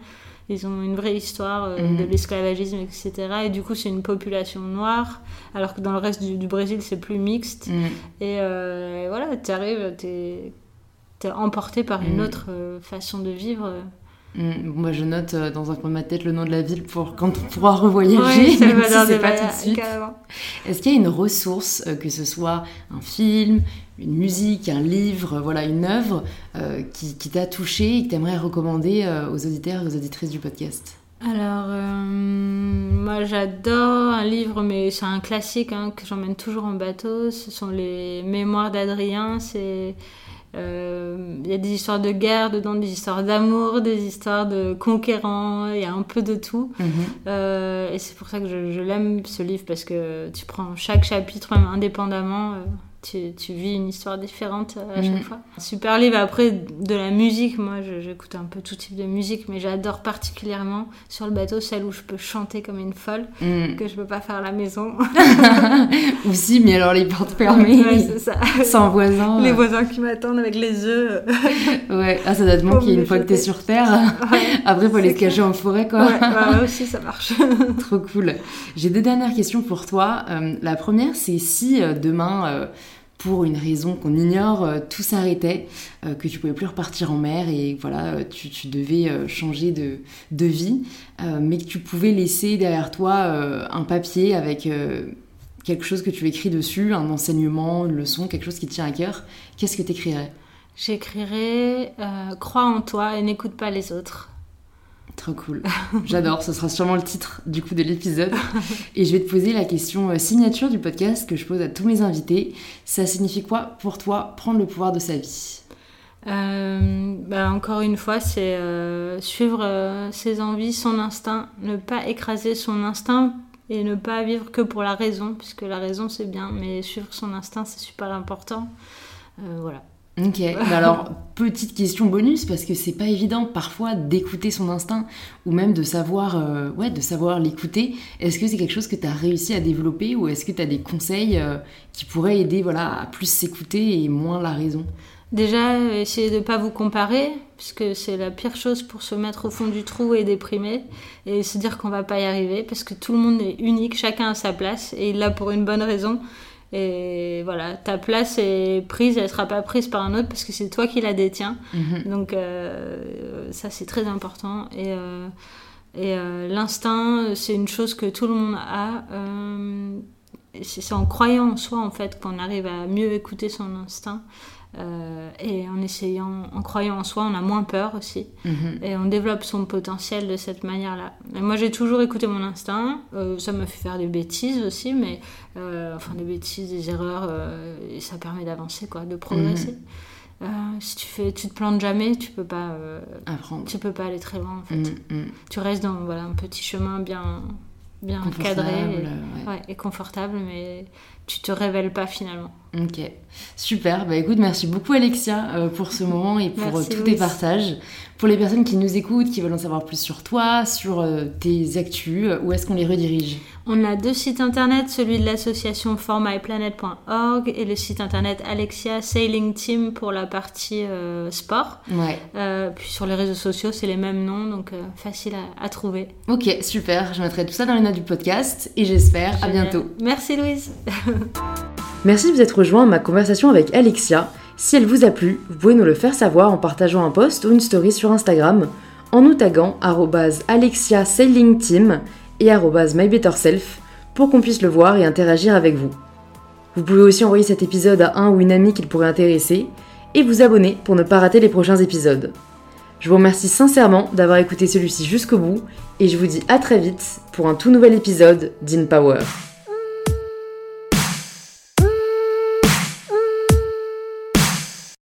ils ont une vraie histoire euh, de mhm. l'esclavagisme, etc. Et du coup, c'est une population noire, alors que dans le reste du, Brésil, c'est plus mixte. Mhm. Et euh, voilà, tu arrives, tu es, emporté par une mhm. autre euh, façon de vivre. Moi, je note dans un coin de ma tête le nom de la ville pour quand on pourra revoyager, même si c'est pas tout de suite. Est-ce qu'il y a une ressource, que ce soit un film, une musique, un livre, voilà, une œuvre euh, qui, t'a touché et que tu aimerais recommander euh, aux auditeurs et aux auditrices du podcast? Alors, euh, moi j'adore un livre, mais c'est un classique hein, que j'emmène toujours en bateau. Ce sont les Mémoires d'Adrien. C'est. Il y a des histoires de guerre dedans, des histoires d'amour, des histoires de conquérants, il y a un peu de tout. Mhm. et c'est pour ça que je, je l'aime ce livre, parce que tu prends chaque chapitre, même indépendamment, tu, tu, vis une histoire différente euh, à chaque mm. fois. Super livre. Après, de la musique, moi, j'écoute un peu tout type de musique, mais j'adore particulièrement sur le bateau celle où je peux chanter comme une folle, mm. que je peux pas faire à la maison. Ou si, mais alors les portes fermées, ouais, c'est ça. sans voisins. Les voisins qui m'attendent avec les œufs. ouais, ah, ça doit te manquer une fois que t'es sur Terre. Après, faut les cacher en forêt, quoi. Ouais, bah, aussi, ça marche. Trop cool. J'ai deux dernières questions pour toi. Euh, la première, c'est si euh, demain pour une raison qu'on ignore, euh, tout s'arrêtait, euh, que tu pouvais plus repartir en mer et voilà, euh, tu, tu devais changer de, de vie, mais que tu pouvais laisser derrière toi un papier avec quelque chose que tu écris dessus, un enseignement, une leçon, quelque chose qui te tient à cœur, qu'est-ce que tu écrirais J'écrirais Crois en toi et n'écoute pas les autres. Trop cool. J'adore. Ce sera sûrement le titre du coup de l'épisode. Et je vais te poser la question euh, signature du podcast que je pose à tous mes invités. Ça signifie quoi pour toi prendre le pouvoir de sa vie? Euh, bah, encore une fois, c'est euh, suivre ses envies, son instinct, ne pas écraser son instinct et ne pas vivre que pour la raison, puisque la raison c'est bien, mais suivre son instinct c'est super important. voilà. Ok, bah alors petite question bonus parce que c'est pas évident parfois d'écouter son instinct ou même de savoir euh, ouais de savoir l'écouter. Est-ce que c'est quelque chose que tu as réussi à développer ou est-ce que tu as des conseils euh, qui pourraient aider voilà à plus s'écouter et moins la raison? Déjà, essayez de pas vous comparer, puisque c'est la pire chose pour se mettre au fond du trou et déprimer, et se dire qu'on va pas y arriver, parce que tout le monde est unique, chacun a sa place, et il l'a pour une bonne raison. Et voilà, ta place est prise, elle sera pas prise par un autre parce que c'est toi qui la détiens. Mhm. Donc euh, ça c'est très important. Et, euh, et euh, l'instinct, c'est une chose que tout le monde a. c'est en croyant en soi en fait qu'on arrive à mieux écouter son instinct. Euh, et en essayant, en croyant en soi, on a moins peur aussi. Mhm. Et on développe son potentiel de cette manière-là. moi, j'ai toujours écouté mon instinct. Euh, ça m'a fait faire des bêtises aussi, mais euh, enfin des bêtises, des erreurs, et ça permet d'avancer, quoi, de progresser. Mhm. si tu fais, tu te plantes jamais, tu peux pas apprendre. Tu peux pas aller très loin en fait. Mhm, tu restes dans voilà un petit chemin bien bien cadré et, et confortable, mais tu te révèles pas finalement. Ok, super. Bah écoute, merci beaucoup Alexia euh, pour ce moment et pour euh, tous tes partages. Pour les personnes qui nous écoutent, qui veulent en savoir plus sur toi, sur euh, tes actus, où est-ce qu'on les redirige? On a deux sites internet, celui de l'association formyplanet.org et le site internet Alexia Sailing Team pour la partie sport. Ouais. puis sur les réseaux sociaux, c'est les mêmes noms, donc facile à, à, trouver. Ok, super. Je mettrai tout ça dans les notes du podcast et j'espère à bientôt. Merci Louise. Merci de vous être rejoint à ma conversation avec Alexia. Si elle vous a plu, vous pouvez nous le faire savoir en partageant un post ou une story sur Instagram, en nous taguant Alexia Sailing Team et MyBetterSelf pour qu'on puisse le voir et interagir avec vous. Vous pouvez aussi envoyer cet épisode à un ou une amie qu'il pourrait intéresser et vous abonner pour ne pas rater les prochains épisodes. Je vous remercie sincèrement d'avoir écouté celui-ci jusqu'au bout et je vous dis à très vite pour un tout nouvel épisode d'InPower.